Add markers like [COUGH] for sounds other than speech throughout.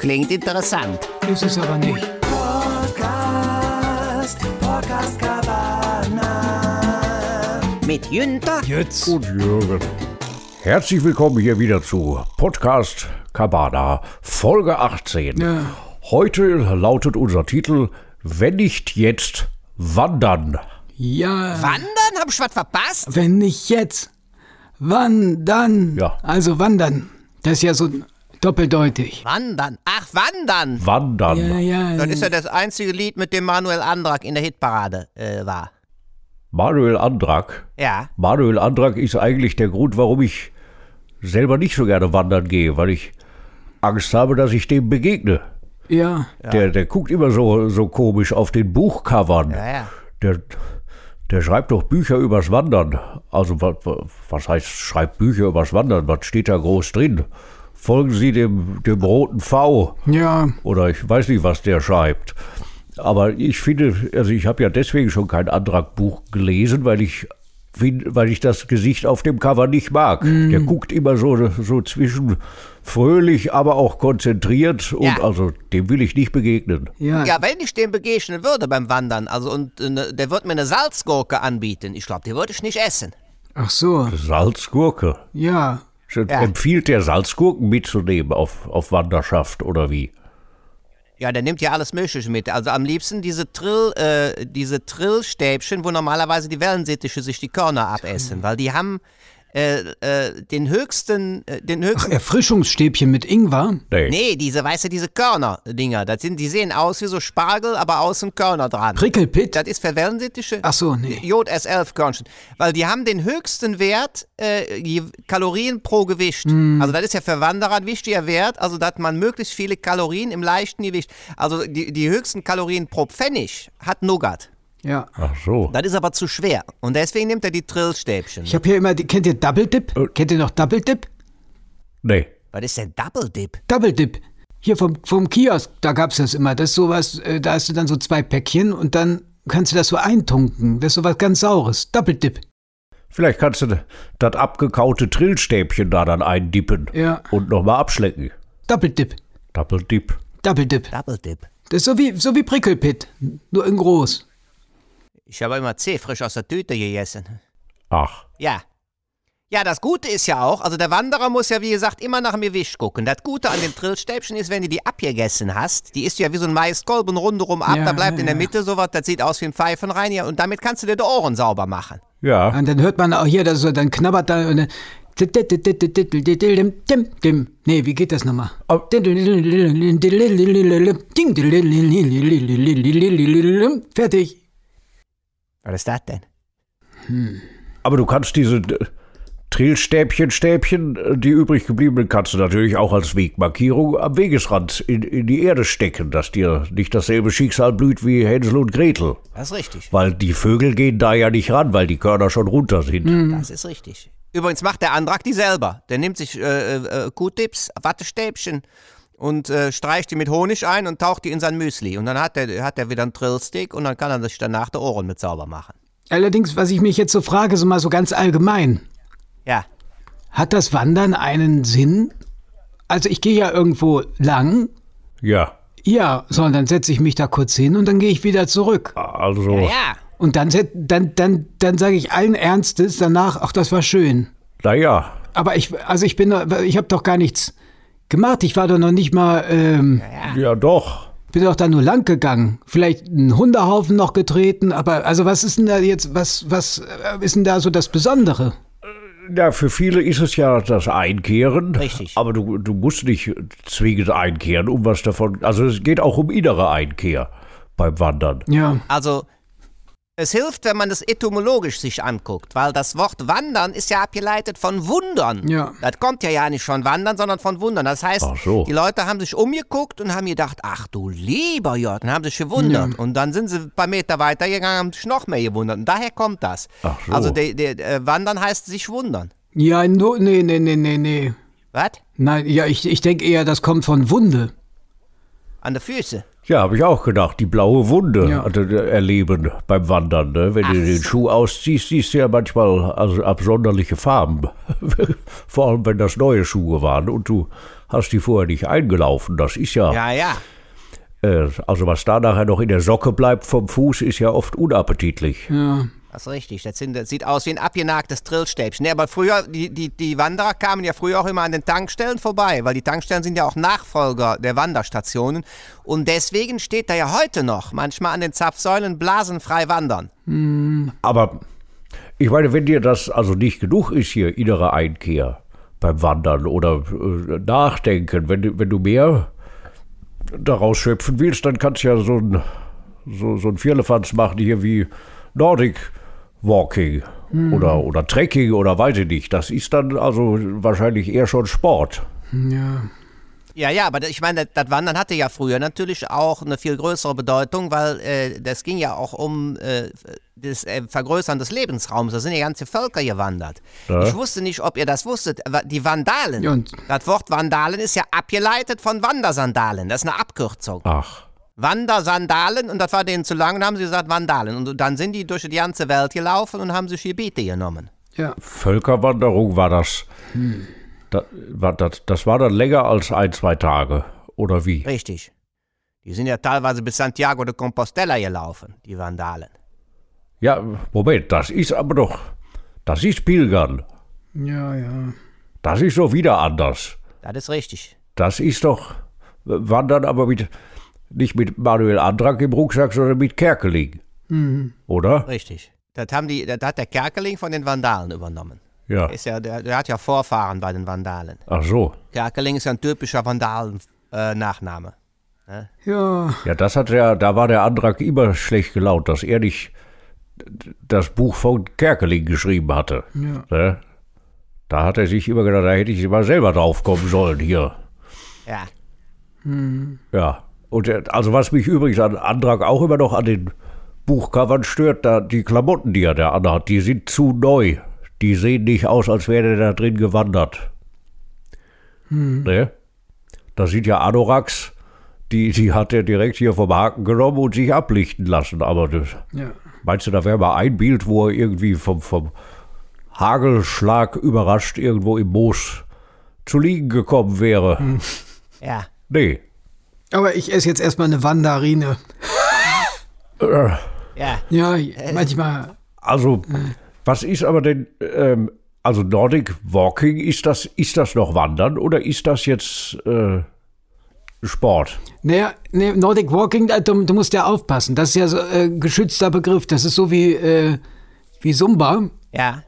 Klingt interessant. Ist es aber nicht. Mit Jünter Jetzt. und Jürgen. Herzlich willkommen hier wieder zu Podcast Cabana, Folge 18. Ja. Heute lautet unser Titel Wenn nicht jetzt, wandern. Ja. Wandern? Hab ich was verpasst? Wenn nicht jetzt, wann dann? Ja. Also wann dann? Das ist ja so doppeldeutig. Wandern. Ach, Wandern. Wandern. Ja, ja. Das ist ja das einzige Lied, mit dem Manuel Andrak in der Hitparade äh, war. Manuel Andrak. Ja. Manuel Andrak ist eigentlich der Grund, warum ich selber nicht so gerne wandern gehe, weil ich Angst habe, dass ich dem begegne. ja. Der, der guckt immer so, so komisch auf den Buchcovern. Ja, ja. Der, der schreibt doch Bücher übers Wandern. Also was, was heißt, schreibt Bücher übers Wandern? Was steht da groß drin? Folgen Sie dem, dem roten V. Ja. Oder ich weiß nicht, was der schreibt. Aber ich finde, also ich habe ja deswegen schon kein Antragbuch gelesen, weil ich weil ich das Gesicht auf dem Cover nicht mag. Der guckt immer so, so zwischen fröhlich, aber auch konzentriert und Ja. also dem will ich nicht begegnen. Ja. Ja, wenn ich dem begegnen würde beim Wandern, also und der wird mir eine Salzgurke anbieten, ich glaube, die würde ich nicht essen. Ach so. Salzgurke. Ja. Ja. Empfiehlt der Salzgurken mitzunehmen auf, auf Wanderschaft oder wie? Ja, der nimmt ja alles Mögliche mit. Also am liebsten diese Trill, äh, diese Trillstäbchen, wo normalerweise die Wellensittiche sich die Körner abessen, weil die haben äh, äh, den höchsten, äh, den Ach, höchsten. Erfrischungsstäbchen mit Ingwer? Nee. Nee, diese, weißt du, diese Körner-Dinger, das sind, die sehen aus wie so Spargel, aber außen Körner dran. Prickelpitt? Das ist für Wellensittiche. Ach so, nee. Jod S11-Körnchen. Weil die haben den höchsten Wert äh, Kalorien pro Gewicht. Hm. Also das ist ja für Wanderer ein wichtiger Wert, also dass man möglichst viele Kalorien im leichten Gewicht. Also die, die höchsten Kalorien pro Pfennig hat Nougat. Ja. Ach so. Das ist aber zu schwer. Und deswegen nimmt er die Trillstäbchen. Ich habe hier immer, die, kennt ihr Double Dip? Kennt ihr noch Double Dip? Nee. Was ist denn Double Dip? Double Dip. Hier vom, vom Kiosk, da gab's das immer. Das ist sowas, äh, da hast du dann so zwei Päckchen und dann kannst du das so eintunken. Das ist sowas ganz Saures. Double Dip. Vielleicht kannst du das abgekaute Trillstäbchen da dann eindippen Ja. und nochmal abschlecken. Double Dip. Double Dip. Double Dip. Double Dip. Das ist so wie, so wie Prickelpit. Nur in groß. Ich habe immer Zeh frisch aus der Tüte gegessen. Ach. Ja. Ja, das Gute ist ja auch, also der Wanderer muss ja wie gesagt immer nach dem Gewicht gucken. Das Gute an den Trillstäbchen ist, wenn du die abgegessen hast, die ist ja wie so ein Maiskolben rundherum ab, Ja, da bleibt ja, in der ja. Mitte sowas, das sieht aus wie ein Pfeifenreiniger und damit kannst du dir die Ohren sauber machen. Ja. Und dann hört man auch hier, dass so, dann knabbert da und dann. Nee, wie geht das nochmal? Fertig. Was ist das denn? Aber du kannst diese äh, Trillstäbchen, Stäbchen, äh, die übrig gebliebenen, kannst du natürlich auch als Wegmarkierung am Wegesrand in, in die Erde stecken, dass dir nicht dasselbe Schicksal blüht wie Hänsel und Gretel. Das ist richtig. Weil die Vögel gehen da ja nicht ran, weil die Körner schon runter sind. Das ist richtig. Übrigens macht der Andrak die selber. Der nimmt sich äh, äh, Q-Tips, Wattestäbchen und äh, streicht die mit Honig ein und taucht die in sein Müsli. Und dann hat er hat er wieder einen Trillstick und dann kann er sich danach die Ohren mit sauber machen. Allerdings, was ich mich jetzt so frage, so mal so ganz allgemein. Ja. Hat das Wandern einen Sinn? Also ich gehe ja irgendwo lang. Ja. Ja, so, und dann setze ich mich da kurz hin und dann gehe ich wieder zurück. Also, Ja. Und dann, dann, dann, dann sage ich allen Ernstes danach, ach, das war schön. naja. Aber ich, also ich bin, doch- ich habe doch gar nichts gemacht. Ich war doch noch nicht mal, ähm, Ja, doch. bin doch da nur lang gegangen. Vielleicht einen Hundehaufen noch getreten, aber also was ist denn da jetzt, was, was äh, ist denn da so das Besondere? Ja, für viele ist es ja das Einkehren. Richtig. Aber du, du musst nicht zwingend einkehren, um was davon. Also es geht auch um innere Einkehr beim Wandern. Ja, Also, es hilft, wenn man das etymologisch sich anguckt, weil das Wort wandern ist ja abgeleitet von Wundern. Ja. Das kommt ja ja nicht von wandern, sondern von Wundern. Das heißt, so. die Leute haben sich umgeguckt und haben gedacht, ach du lieber Gott, und haben sich gewundert. Und dann sind sie ein paar Meter weiter gegangen und haben sich noch mehr gewundert. Und daher kommt das. Ach so. Also, der, der, äh, wandern heißt sich wundern. ja, no, nee, nee, nee, nee, nee. Was? Nein, ja, ich, ich denke eher, das kommt von Wunde. An der Füße. Ja, habe ich auch gedacht, die blaue Wunde Ja. also, äh, erleben beim Wandern. Ne? Wenn du den Schuh ausziehst, siehst du ja manchmal also absonderliche Farben. [LAUGHS] Vor allem, wenn das neue Schuhe waren und du hast die vorher nicht eingelaufen. Das ist ja, Ja, ja. äh, also was da nachher noch in der Socke bleibt vom Fuß, ist ja oft unappetitlich. Ja. Das ist richtig. Das, sind, das sieht aus wie ein abgenagtes Drillstäbchen. Nee, aber früher, die, die, die Wanderer kamen ja früher auch immer an den Tankstellen vorbei, weil die Tankstellen sind ja auch Nachfolger der Wanderstationen. Und deswegen steht da ja heute noch manchmal an den Zapfsäulen blasenfrei wandern. Aber ich meine, wenn dir das also nicht genug ist hier, innere Einkehr beim Wandern oder äh, Nachdenken, wenn, du- wenn du mehr daraus schöpfen willst, dann kannst du ja so ein, so, so ein Vierlefanz machen hier wie Nordic Walking oder, oder Trekking oder weiß ich nicht. Das ist dann also wahrscheinlich eher schon Sport. Ja. Ja, ja, aber ich meine, das, Wandern hatte ja früher natürlich auch eine viel größere Bedeutung, weil äh, das ging ja auch um äh, das äh, Vergrößern des Lebensraums. Da sind ja ganze Völker gewandert. Ja. Ich wusste nicht, ob ihr das wusstet. Die Vandalen. Und- das Wort Vandalen ist ja abgeleitet von Wandersandalen. Das ist eine Abkürzung. Ach, Wandersandalen und das war denen zu lang und haben sie gesagt Vandalen. Und dann sind die durch die ganze Welt gelaufen und haben sich Gebiete genommen. Ja. Völkerwanderung war das. Da, war das. Das war dann länger als ein, zwei Tage. Oder wie? Richtig. Die sind ja teilweise bis Santiago de Compostela gelaufen, die Vandalen. Ja, Moment, das ist aber doch. Das ist Pilgern. Ja, ja. Das ist doch wieder anders. Das ist richtig. Das ist doch Wandern, aber mit nicht mit Manuel Antrag im Rucksack, sondern mit Kerkeling. Oder? Richtig. Das, haben die, das hat der Kerkeling von den Vandalen übernommen. Ja. Ist ja, der, der hat ja Vorfahren bei den Vandalen. Ach so. Kerkeling ist ein typischer Vandalen-Nachname. Ja. Ja, das hat ja, da war der Antrag immer schlecht gelaunt, dass er nicht das Buch von Kerkeling geschrieben hatte. Ja. Ne? Da hat er sich immer gedacht, da hätte ich mal selber drauf kommen sollen hier. ja. Ja. Und äh, also was mich übrigens an Antrag auch immer noch an den Buchcovern stört, da die Klamotten, die er da anhat, die sind zu neu. Die sehen nicht aus, als wäre er da drin gewandert. Ne? Da sind ja Anoraks, die, die hat er direkt hier vom Haken genommen und sich ablichten lassen. Aber das, Ja. meinst du, da wäre mal ein Bild, wo er irgendwie vom, vom Hagelschlag überrascht irgendwo im Moos zu liegen gekommen wäre? Ja. Nee. Aber ich esse jetzt erstmal eine Wandarine. Äh, Ja. Ja, manchmal. Also, was ist aber denn, ähm, also Nordic Walking, ist das, ist das noch Wandern oder ist das jetzt äh, Sport? Naja, nee, Nordic Walking, du, du musst ja aufpassen. Das ist ja so äh, geschützter Begriff. Das ist so wie, äh, wie Zumba. Ja.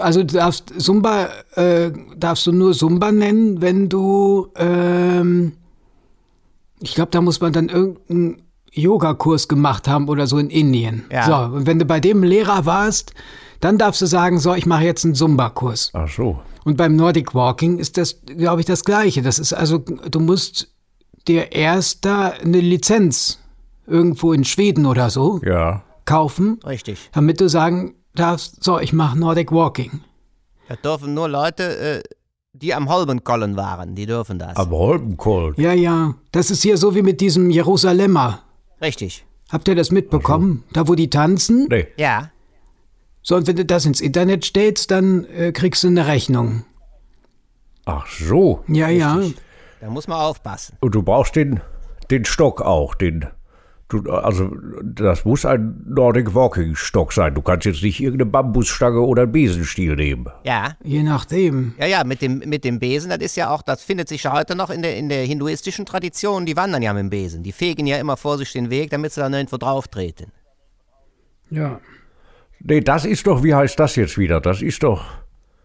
Also du darfst Zumba äh, darfst du nur Zumba nennen, wenn du ähm, ich glaube, da muss man dann irgendeinen Yogakurs gemacht haben oder so in Indien. Ja. So, und wenn du bei dem Lehrer warst, dann darfst du sagen, so, ich mache jetzt einen Zumba-Kurs. Ach so. Und beim Nordic Walking ist das, glaube ich, das Gleiche. Das ist also, du musst dir erst da eine Lizenz irgendwo in Schweden oder so Ja. kaufen, Richtig. damit du sagen darfst, so, ich mache Nordic Walking. Das dürfen nur Leute, äh, die am Holmenkollen waren, die dürfen das. Am Holmenkollen. Ja, ja, das ist hier so wie mit diesem Jerusalemer. Richtig. Habt ihr das mitbekommen? Da, wo die tanzen? Nee. Ja. So, und wenn du das ins Internet stellst, dann äh, kriegst du eine Rechnung. Ach so. Ja, ja. Da muss man aufpassen. Und du brauchst den, den Stock auch, den. Du, also, das muss ein Nordic Walking Stock sein. Du kannst jetzt nicht irgendeine Bambusstange oder einen Besenstiel nehmen. Ja. Je nachdem. Ja, ja, mit dem, mit dem Besen, das ist ja auch, das findet sich ja heute noch in der, in der hinduistischen Tradition. Die wandern ja mit dem Besen. Die fegen ja immer vor sich den Weg, damit sie dann irgendwo drauf treten. Ja. Nee, das ist doch, wie heißt das jetzt wieder? Das ist doch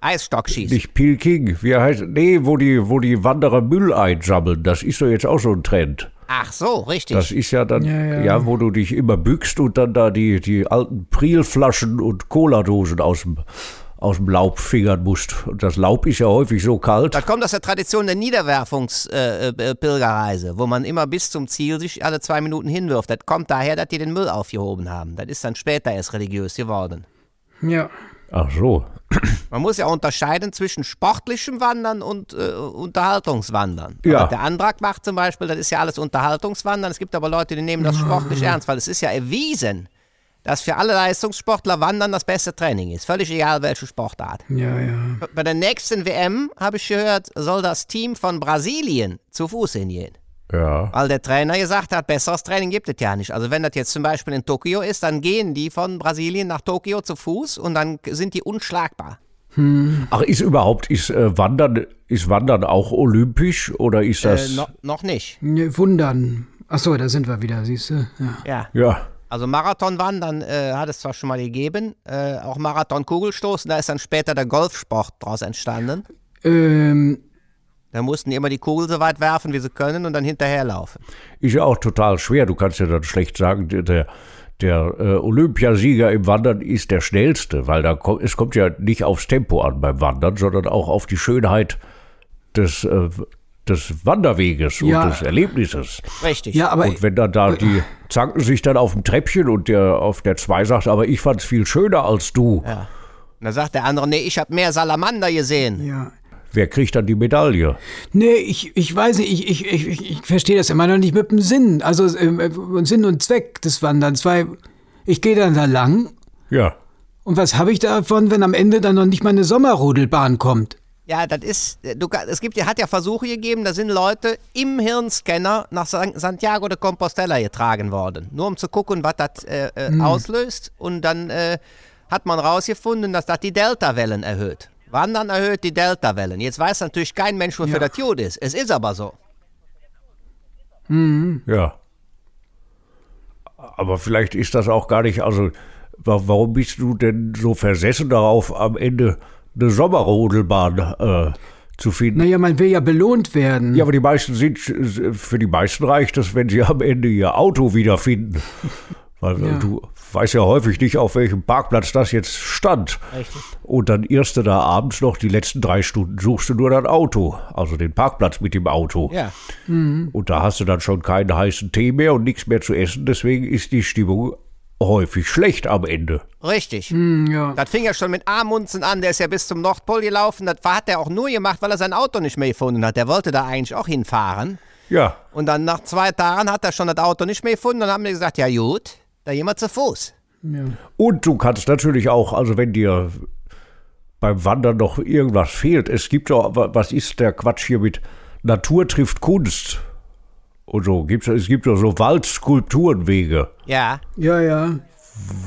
Eisstockschießen. nicht Pilking. Wie heißt, nee, wo die, wo die Wanderer Müll einsammeln. Das ist doch jetzt auch so ein Trend. Ach so, richtig. Das ist ja dann, Ja, ja, ja. wo du dich immer bückst und dann da die, die alten Prielflaschen und Cola-Dosen aus dem, aus dem Laub fingern musst. Und das Laub ist ja häufig so kalt. das kommt aus der Tradition der Niederwerfungspilgerreise, äh, äh, Pilgerreise, wo man immer bis zum Ziel sich alle zwei Minuten hinwirft. Das kommt daher, dass die den Müll aufgehoben haben. Das ist dann später erst religiös geworden. Ja. Ach so. Man muss ja unterscheiden zwischen sportlichem Wandern und äh, Unterhaltungswandern. Ja. Der Antrag macht zum Beispiel, das ist ja alles Unterhaltungswandern. Es gibt aber Leute, die nehmen das sportlich ernst, weil es ist ja erwiesen, dass für alle Leistungssportler Wandern das beste Training ist. Völlig egal, welche Sportart. Ja, ja. Bei der nächsten WM, habe ich gehört, soll das Team von Brasilien zu Fuß hingehen. Ja. Weil der Trainer gesagt hat, besseres Training gibt es ja nicht. Also wenn das jetzt zum Beispiel in Tokio ist, dann gehen die von Brasilien nach Tokio zu Fuß und dann sind die unschlagbar. Ach, ist überhaupt, ist äh, Wandern, ist Wandern auch olympisch oder ist das? Äh, no, noch nicht. Nee, Wundern. Achso, da sind wir wieder, siehst du? Ja. Ja. ja. Also Marathonwandern äh, hat es zwar schon mal gegeben, äh, auch Marathon-Kugelstoßen, da ist dann später der Golfsport daraus entstanden. Ähm, Da mussten die immer die Kugel so weit werfen, wie sie können und dann hinterherlaufen. Ist ja auch total schwer. Du kannst ja dann schlecht sagen, der, der, äh, Olympiasieger im Wandern ist der schnellste, weil da kommt, es kommt ja nicht aufs Tempo an beim Wandern, sondern auch auf die Schönheit des, äh, des Wanderweges Ja. und des Erlebnisses. Richtig. ja, aber Und wenn dann da die zanken sich dann auf dem Treppchen und der auf der zwei sagt, aber ich fand's viel schöner als du. Ja. Und dann sagt der andere, nee, ich habe mehr Salamander gesehen. ja. Wer kriegt dann die Medaille? Nee, ich, ich weiß nicht, ich, ich, ich, ich- verstehe das immer noch nicht mit dem Sinn. Also ähm, äh, Sinn und Zweck des Wanderns. Weil ich gehe dann da lang Ja. und was habe ich davon, wenn am Ende dann noch nicht mal eine Sommerrodelbahn kommt? Ja, das ist, äh, du, es gibt, hat ja Versuche gegeben, da sind Leute im Hirnscanner nach San- Santiago de Compostela getragen worden. Nur um zu gucken, was das äh, äh, auslöst. Und dann äh, hat man rausgefunden, dass das die Delta-Wellen erhöht. Wandern erhöht die Delta-Wellen. Jetzt weiß natürlich kein Mensch, wofür das gut ist. Es ist aber so. Ja. Aber vielleicht ist das auch gar nicht, also wa- warum bist du denn so versessen darauf, am Ende eine Sommerrodelbahn äh, zu finden? Naja, man will ja belohnt werden. Ja, aber die meisten sind, für die meisten reicht es, wenn sie am Ende ihr Auto wiederfinden. [LAUGHS] Weil Ja. du weißt ja häufig nicht, auf welchem Parkplatz das jetzt stand. Richtig. Und dann irrst du da abends noch, die letzten drei Stunden suchst du nur dein Auto, also den Parkplatz mit dem Auto. Ja. Und da hast du dann schon keinen heißen Tee mehr und nichts mehr zu essen. Deswegen ist die Stimmung häufig schlecht am Ende. Richtig. Hm, ja. Das fing ja schon mit Amundsen an, der ist ja bis zum Nordpol gelaufen. Das hat er auch nur gemacht, weil er sein Auto nicht mehr gefunden hat. Der wollte da eigentlich auch hinfahren. Ja, Und dann nach zwei Tagen hat er schon das Auto nicht mehr gefunden. Dann haben wir gesagt, ja gut, da wir zu Fuß. und du kannst natürlich auch, also wenn dir beim Wandern noch irgendwas fehlt, es gibt doch, wa- was ist der Quatsch hier mit Natur trifft Kunst? Und so gibt's, es gibt doch so Waldskulpturenwege, Ja, ja, ja.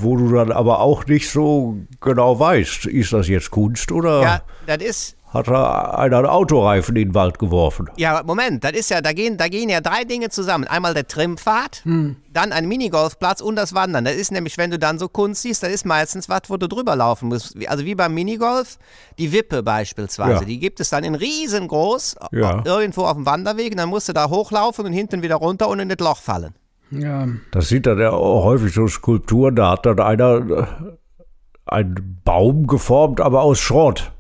wo du dann aber auch nicht so genau weißt, ist das jetzt Kunst oder ja, das ist, hat einer einen Autoreifen in den Wald geworfen? ja, Moment, das ist ja, da gehen, da gehen ja drei Dinge zusammen. Einmal der Trimpfad, dann ein Minigolfplatz und das Wandern. Das ist nämlich, wenn du dann so Kunst siehst, das ist meistens was, wo du drüber laufen musst. Also wie beim Minigolf, die Wippe beispielsweise, Ja. die gibt es dann in riesengroß, Ja. irgendwo auf dem Wanderweg und dann musst du da hochlaufen und hinten wieder runter und in das Loch fallen. Ja, Das sind dann ja auch häufig so Skulpturen, da hat dann einer äh, einen Baum geformt, aber aus Schrott.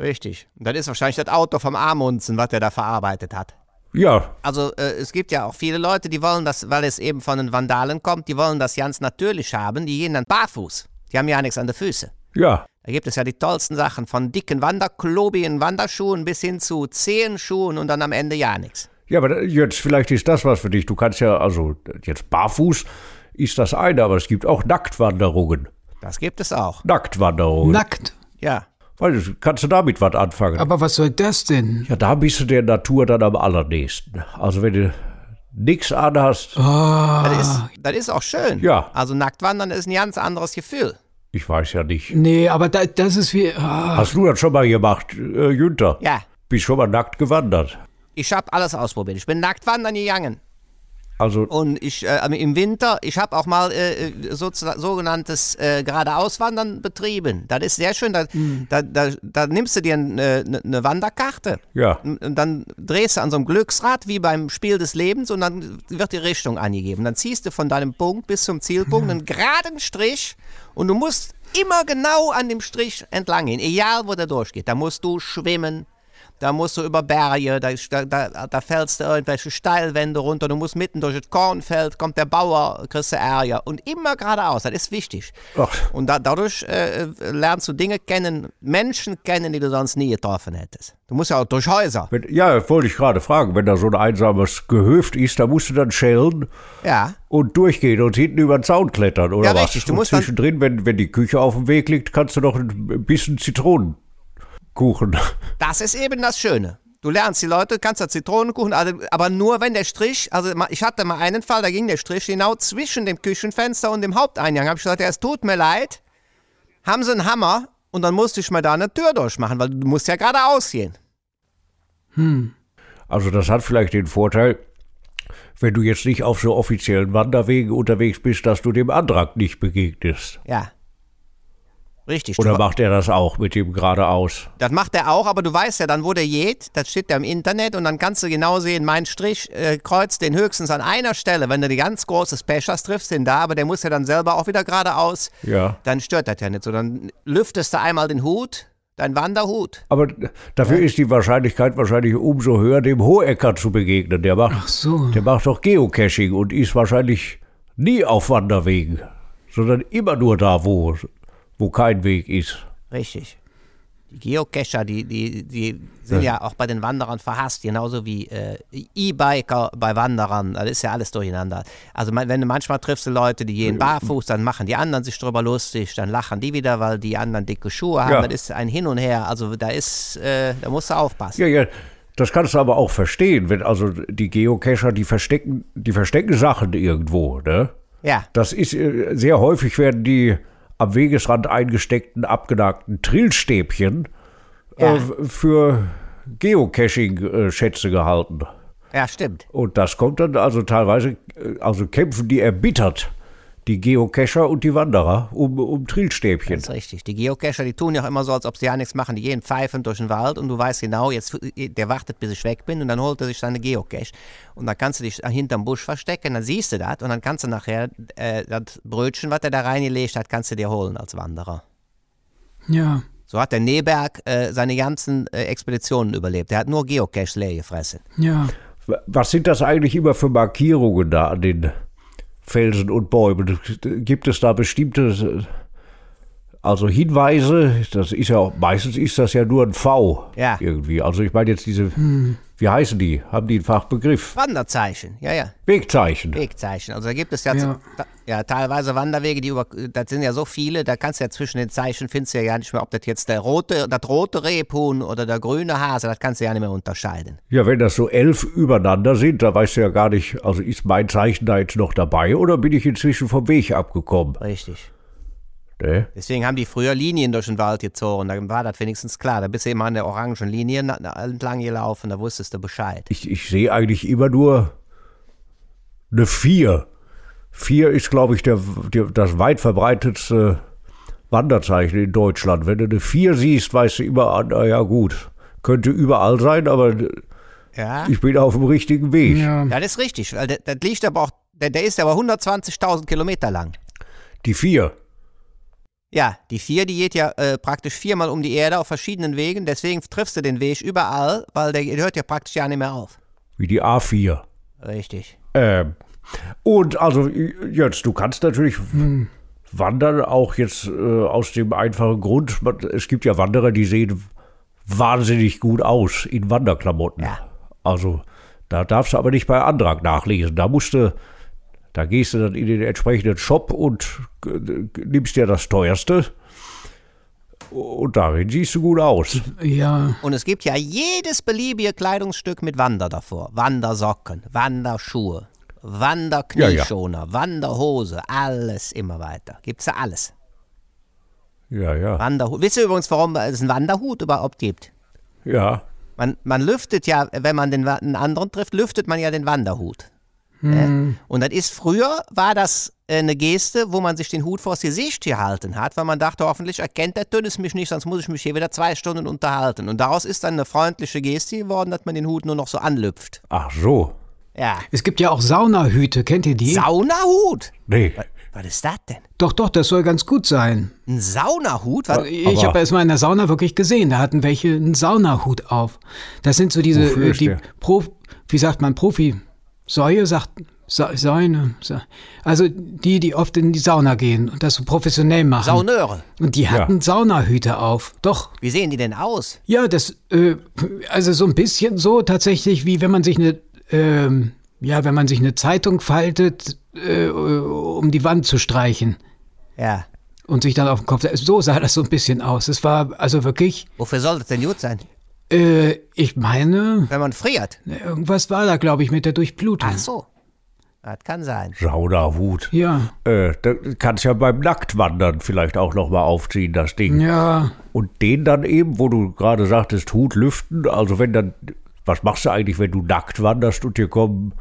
Richtig. Und das ist wahrscheinlich das Auto vom Amundsen, was er da verarbeitet hat. Ja, Also äh, es gibt ja auch viele Leute, die wollen das, weil es eben von den Vandalen kommt, die wollen das ganz natürlich haben. Die gehen dann barfuß. Die haben ja nichts an den Füßen. ja. Da gibt es ja die tollsten Sachen, von dicken Wanderklobigen Wanderschuhen bis hin zu Zehenschuhen und dann am Ende ja nichts. Ja, aber jetzt vielleicht ist das was für dich. Du kannst ja, also jetzt barfuß ist das eine, aber es gibt auch Nacktwanderungen. Das gibt es auch. Nacktwanderungen. nackt. Ja. Weil kannst du damit was anfangen? Aber was soll das denn? Ja, da bist du der Natur dann am allernächsten. Also wenn du nichts anhast, Das, ist, das ist auch schön. Ja. Also Nacktwandern ist ein ganz anderes Gefühl. ich weiß ja nicht. Nee, aber da, das ist wie. Ah, Hast du das schon mal gemacht, äh, Günther? Ja. Bist schon mal nackt gewandert? Ich habe alles ausprobiert. Ich bin nackt wandern gegangen. Also, Und ich äh, im Winter, ich habe auch mal äh, äh, so, sogenanntes äh, geradeauswandern betrieben. Das ist sehr schön. Da, da, da, da nimmst du dir eine ne, ne Wanderkarte ja. und und dann drehst du an so einem Glücksrad wie beim Spiel des Lebens und dann wird die Richtung angegeben. Dann ziehst du von deinem Punkt bis zum Zielpunkt einen geraden Strich und du musst immer genau an dem Strich entlang gehen, egal wo der durchgeht. Da musst du schwimmen, da musst du über Berge, da, da, da, fällst du irgendwelche Steilwände runter, du musst mitten durch das Kornfeld, kommt der Bauer, kriegst du Ärger. Und immer geradeaus, das ist wichtig. Ach. Und da, dadurch äh, äh, lernst du Dinge kennen, Menschen kennen, die du sonst nie getroffen hättest. Du musst ja auch durch Häuser. Wenn, ja, wollte ich gerade fragen, wenn da so ein einsames Gehöft ist, da musst du dann schellen Ja. und durchgehen und hinten über den Zaun klettern, oder Ja, was? richtig, du und zwischendrin, wenn, wenn die Küche auf dem Weg liegt, kannst du noch ein bisschen Zitronenkuchen. [LAUGHS] Das ist eben das Schöne. Du lernst die Leute, kannst da Zitronenkuchen, also, aber nur wenn der Strich, also ich hatte mal einen Fall, da ging der Strich genau zwischen dem Küchenfenster und dem Haupteingang. Habe ich gesagt, ja, es tut mir leid, haben sie einen Hammer und dann musste ich mal da eine Tür durchmachen, weil du musst ja geradeaus gehen. Also das hat vielleicht den Vorteil, wenn du jetzt nicht auf so offiziellen Wanderwegen unterwegs bist, dass du dem Antrag nicht begegnest. Ja. Richtig. Oder macht er das auch mit dem geradeaus? das macht er auch, aber du weißt ja dann, wo der geht. Das steht ja im Internet und dann kannst du genau sehen, mein Strich äh, kreuzt den höchstens an einer Stelle. Wenn du die ganz großes Pech hast, triffst ihn da, aber der muss ja dann selber auch wieder geradeaus. Ja. dann stört das ja nicht so. Dann lüftest du einmal den Hut, dein Wanderhut. Aber dafür ist die Wahrscheinlichkeit wahrscheinlich umso höher, dem Hohecker zu begegnen. Der macht, Ach so. der macht doch Geocaching und ist wahrscheinlich nie auf Wanderwegen, sondern immer nur da, wo, wo kein Weg ist. Richtig. Die Geocacher, die, die, die sind ja auch bei den Wanderern verhasst, genauso wie äh, E-Biker bei Wanderern. Das ist ja alles durcheinander. Also man- wenn du manchmal triffst du Leute, die gehen barfuß, dann machen die anderen sich drüber lustig, dann lachen die wieder, weil die anderen dicke Schuhe haben. Ja. Das ist ein Hin und Her. Also da ist, äh, da musst du aufpassen. Ja, ja, das kannst du aber auch verstehen, wenn also die Geocacher, die verstecken, die verstecken Sachen irgendwo, ne? Ja. Das ist äh, sehr häufig werden die am Wegesrand eingesteckten, abgenagten Trillstäbchen Ja. äh, für Geocaching-Schätze gehalten. Ja, stimmt. Und das kommt dann also teilweise, äh, also kämpfen die erbittert, die Geocacher und die Wanderer, um, um Trillstäbchen. Das ist richtig. Die Geocacher, die tun ja auch immer so, als ob sie ja nichts machen. Die gehen pfeifend durch den Wald und du weißt genau, jetzt, der wartet, bis ich weg bin und dann holt er sich seine Geocache. Und dann kannst du dich hinterm Busch verstecken, dann siehst du das und dann kannst du nachher äh, das Brötchen, was er da reingelegt hat, kannst du dir holen als Wanderer. Ja. So hat der Neberg äh, seine ganzen äh, Expeditionen überlebt. Der hat nur Geocaches leer gefressen. Ja. Was sind das eigentlich immer für Markierungen da an den Felsen und Bäumen? Gibt es da bestimmte, also Hinweise? Das ist ja auch, meistens ist das ja nur ein V Ja. irgendwie. Also ich meine jetzt diese, wie heißen die? Haben die einen Fachbegriff? Wanderzeichen, ja, ja. Wegzeichen. Wegzeichen. Also da gibt es ja, Ja. ja. ja teilweise Wanderwege, die über, das sind ja so viele, da kannst du ja zwischen den Zeichen findest du ja gar nicht mehr, ob das jetzt der rote, das rote Rebhuhn oder der grüne Hase, das kannst du ja nicht mehr unterscheiden. Ja, wenn das so elf übereinander sind, da weißt du ja gar nicht, also ist mein Zeichen da jetzt noch dabei oder bin ich inzwischen vom Weg abgekommen? Richtig. Ne? Deswegen haben die früher Linien durch den Wald gezogen, da war das wenigstens klar. Da bist du immer an der orangen Linie entlang gelaufen, da wusstest du Bescheid. Ich, ich sehe eigentlich immer nur eine 4. 4 ist, glaube ich, der, der, das weit verbreitetste Wanderzeichen in Deutschland. Wenn du eine 4 siehst, weißt du immer, ah, na ja gut, könnte überall sein, aber Ja, ich bin auf dem richtigen Weg. Ja. das ist richtig, weil das, das liegt aber auch, der, der ist aber 120.000 Kilometer lang. Die 4. Ja, die vier, die geht ja äh, praktisch viermal um die Erde auf verschiedenen Wegen, deswegen triffst du den Weg überall, weil der hört ja praktisch ja nicht mehr auf. Wie die A4. Richtig. Ähm, und also jetzt, du kannst natürlich wandern, auch jetzt äh, aus dem einfachen Grund, man- es gibt ja Wanderer, die sehen wahnsinnig gut aus in Wanderklamotten. Ja. Also da darfst du aber nicht bei Antrag nachlesen. Da musst du, da gehst du dann in den entsprechenden Shop und äh, nimmst dir das teuerste. Und darin siehst du gut aus. Ja. Und es gibt ja jedes beliebige Kleidungsstück mit Wander davor. Wandersocken, Wanderschuhe, Wanderknieschoner, Wanderhose, alles immer weiter. Gibt's ja alles. Ja, ja. Wanderhut. Wisst ihr übrigens, warum es einen Wanderhut überhaupt gibt? Ja. Man, man lüftet ja, wenn man den, einen anderen trifft, lüftet man ja den Wanderhut. Ja? Und das ist früher, war das äh, eine Geste, wo man sich den Hut vors Gesicht gehalten hat, weil man dachte, hoffentlich erkennt der Tönnes mich nicht, sonst muss ich mich hier wieder zwei Stunden unterhalten. Und daraus ist dann eine freundliche Geste geworden, dass man den Hut nur noch so anlüpft. Ach so. Ja. Es gibt ja auch Saunahüte, kennt ihr die? Saunahut! Nee. Was ist das denn? Doch, doch, das soll ganz gut sein. Ein Saunahut? Was? Ich Aber- habe es mal in der Sauna wirklich gesehen. Da hatten welche einen Saunahut auf. Das sind so diese, äh, die? Pro, wie sagt man, Profi, Säue sagt, Sa- Säune, also die, die oft in die Sauna gehen und das so professionell machen. Sauneure. Und die hatten Saunahüte auf. Doch. Wie sehen die denn aus? Ja, das, äh, also so ein bisschen so tatsächlich, wie wenn man sich eine, ähm, ja, wenn man sich eine Zeitung faltet, äh, um die Wand zu streichen Ja. und sich dann auf den Kopf. So sah das so ein bisschen aus. Es war also wirklich, Wofür soll das denn gut sein? Äh, ich meine, Wenn man friert. irgendwas war da, glaube ich, mit der Durchblutung. Ach so. Das kann sein. Saunahut. Ja, Äh, da kannst ja beim Nacktwandern vielleicht auch noch mal aufziehen, das Ding. ja, Und den dann eben, wo du gerade sagtest, Hut lüften, also wenn dann, was machst du eigentlich, wenn du nackt wanderst und dir kommen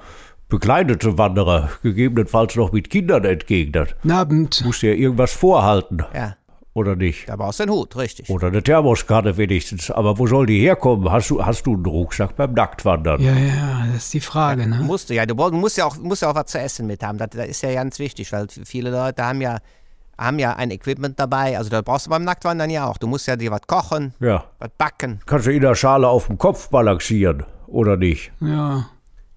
bekleidete Wanderer, gegebenenfalls noch mit Kindern guten Abend. musst du ja irgendwas vorhalten, Ja. Oder nicht? Da brauchst du einen Hut, richtig. Oder eine Thermoskanne wenigstens. Aber wo soll die herkommen? Hast du, hast du einen Rucksack beim Nacktwandern? Ja, ja, das ist die Frage, ne? Musst du ja. Du musst ja auch, musst ja auch was zu essen mit haben. Das, das ist ja ganz wichtig, weil viele Leute haben ja, haben ja ein Equipment dabei. Also da brauchst du beim Nacktwandern ja auch. Du musst ja dir was kochen, Ja. was backen. Kannst du in der Schale auf dem Kopf balancieren, oder nicht? Ja,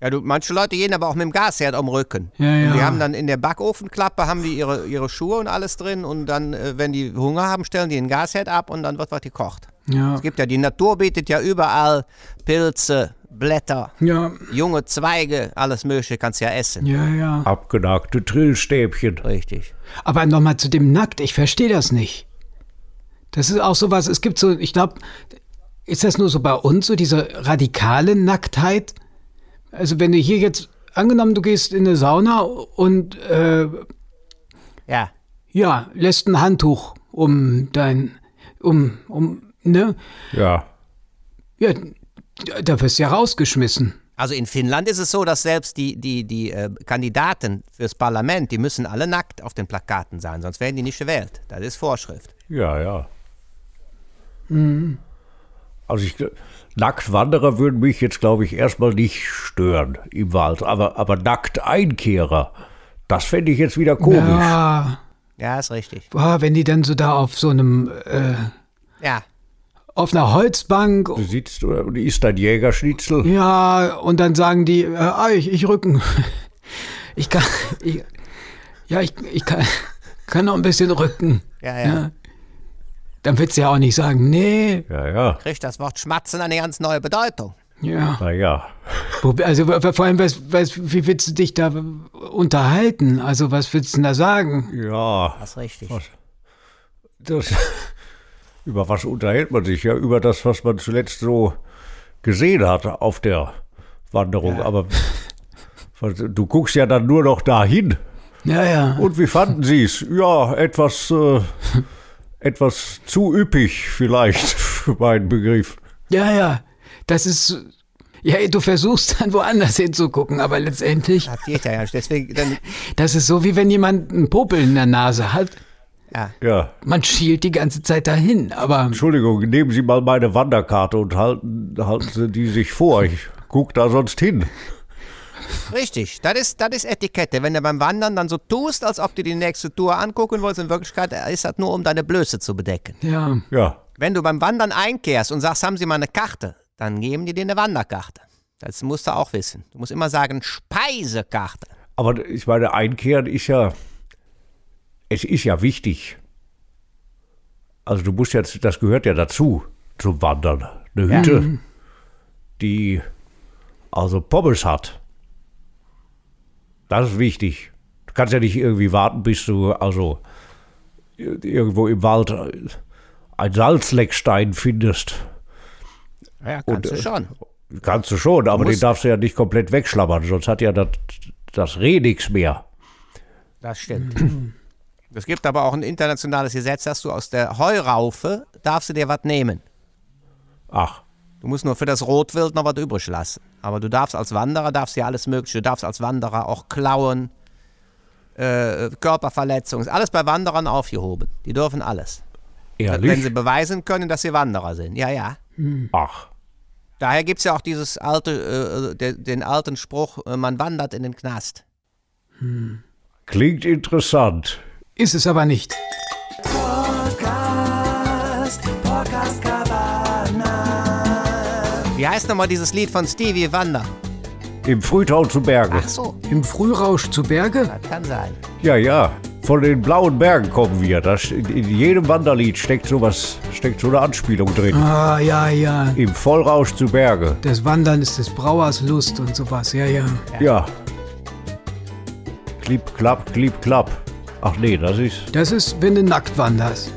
Ja, du, manche Leute gehen aber auch mit dem Gasherd am Rücken. Ja, ja. Und die haben dann in der Backofenklappe haben die ihre, ihre Schuhe und alles drin und dann, äh, wenn die Hunger haben, stellen die den Gasherd ab und dann wird was gekocht. ja, Es gibt ja, die Natur bietet ja überall Pilze, Blätter, ja, junge Zweige, alles Mögliche kannst du ja essen. ja, ja. Abgenagte Trillstäbchen. Richtig. Aber nochmal zu dem Nackt, ich verstehe das nicht. Das ist auch sowas, es gibt so, ich glaube, ist das nur so bei uns, so diese radikale Nacktheit? Also wenn du hier jetzt, angenommen, du gehst in eine Sauna und äh, Ja. ja, lässt ein Handtuch um dein, um, um, ne? Ja. Ja, da wirst du ja rausgeschmissen. Also in Finnland ist es so, dass selbst die, die, die äh, Kandidaten fürs Parlament, die müssen alle nackt auf den Plakaten sein, sonst werden die nicht gewählt. Das ist Vorschrift. Ja, ja. Also ich, Nacktwanderer würden mich jetzt, glaube ich, erstmal nicht stören im Wald. Aber, aber Nackteinkehrer, das fände ich jetzt wieder komisch. Ja, Ja, ist richtig. boah, wenn die dann so da auf so einem, äh, Ja. auf einer Holzbank Du sitzt und isst dein Jägerschnitzel. Ja, und dann sagen die, äh, ah, ich, ich Rücken. [LAUGHS] Ich kann, ich, ja, ich, ich kann, [LAUGHS] kann noch ein bisschen Rücken. Ja, ja. Dann willst du ja auch nicht sagen, nee, Ja, ja. Kriegt das Wort Schmatzen eine ganz neue Bedeutung. ja. Naja. Wo- Also vor allem, was, was, wie willst du dich da unterhalten? Also was willst du denn da sagen? Ja. Das ist richtig. Das, [LAUGHS] über was unterhält man sich? Ja, über das, was man zuletzt so gesehen hat auf der Wanderung. Aber was- du guckst ja dann nur noch dahin. Ja, ja. Und wie fanden Sie es? Ja, etwas, äh, [LAUGHS] etwas zu üppig vielleicht [LAUGHS] für meinen Begriff. Ja, ja. Das ist, ja, du versuchst dann woanders hinzugucken, aber letztendlich, Das geht ja. Deswegen, dann, [LAUGHS] das ist so, wie wenn jemand einen Popel in der Nase hat. ja. Ja, Man schielt die ganze Zeit dahin, aber Entschuldigung, nehmen Sie mal meine Wanderkarte und halten, halten Sie die sich vor. Ich guck da sonst hin. Richtig, das ist, das ist Etikette. Wenn du beim Wandern dann so tust, als ob du die nächste Tour angucken wolltest, in Wirklichkeit ist das nur, um deine Blöße zu bedecken. ja. Ja, Wenn du beim Wandern einkehrst und sagst, haben Sie mal eine Karte, dann geben die dir eine Wanderkarte. Das musst du auch wissen. Du musst immer sagen, Speisekarte. aber ich meine, Einkehren ist ja, es ist ja wichtig. Also du musst jetzt, das gehört ja dazu, zum Wandern. Eine Hütte, die also Pommes hat. Das ist wichtig. Du kannst ja nicht irgendwie warten, bis du also irgendwo im Wald ein Salzleckstein findest. Ja, kannst du äh, schon. Kannst du schon, aber den musst- darfst du ja nicht komplett wegschlammern, sonst hat ja das, das Reh nichts mehr. Das stimmt. Es gibt aber auch ein internationales Gesetz, dass du aus der Heuraufe darfst du dir was nehmen. Ach, Du musst nur für das Rotwild noch was übrig lassen. Aber du darfst als Wanderer, darfst ja alles Mögliche. Du darfst als Wanderer auch klauen, äh, Körperverletzungen. Ist alles bei Wanderern aufgehoben. Die dürfen alles. ehrlich? Wenn sie beweisen können, dass sie Wanderer sind. Ja, ja. Ach, Daher gibt es ja auch dieses alte, äh, de, den alten Spruch, äh, man wandert in den Knast. Klingt interessant. Ist es aber nicht. Heißt nochmal dieses Lied von Stevie Wonder? Im Frühtau zu Berge. Ach so, Im Frührausch zu Berge? das kann sein. Ja, ja. Von den blauen Bergen kommen wir. Das, in, in jedem Wanderlied steckt sowas, steckt so eine Anspielung drin. Ah, ja, ja. Im Vollrausch zu Berge. Das Wandern ist des Brauers Lust und sowas. Ja, ja. Ja. Klipp, klapp, klipp, klapp. Ach nee, das ist. Das ist, wenn du nackt wanderst.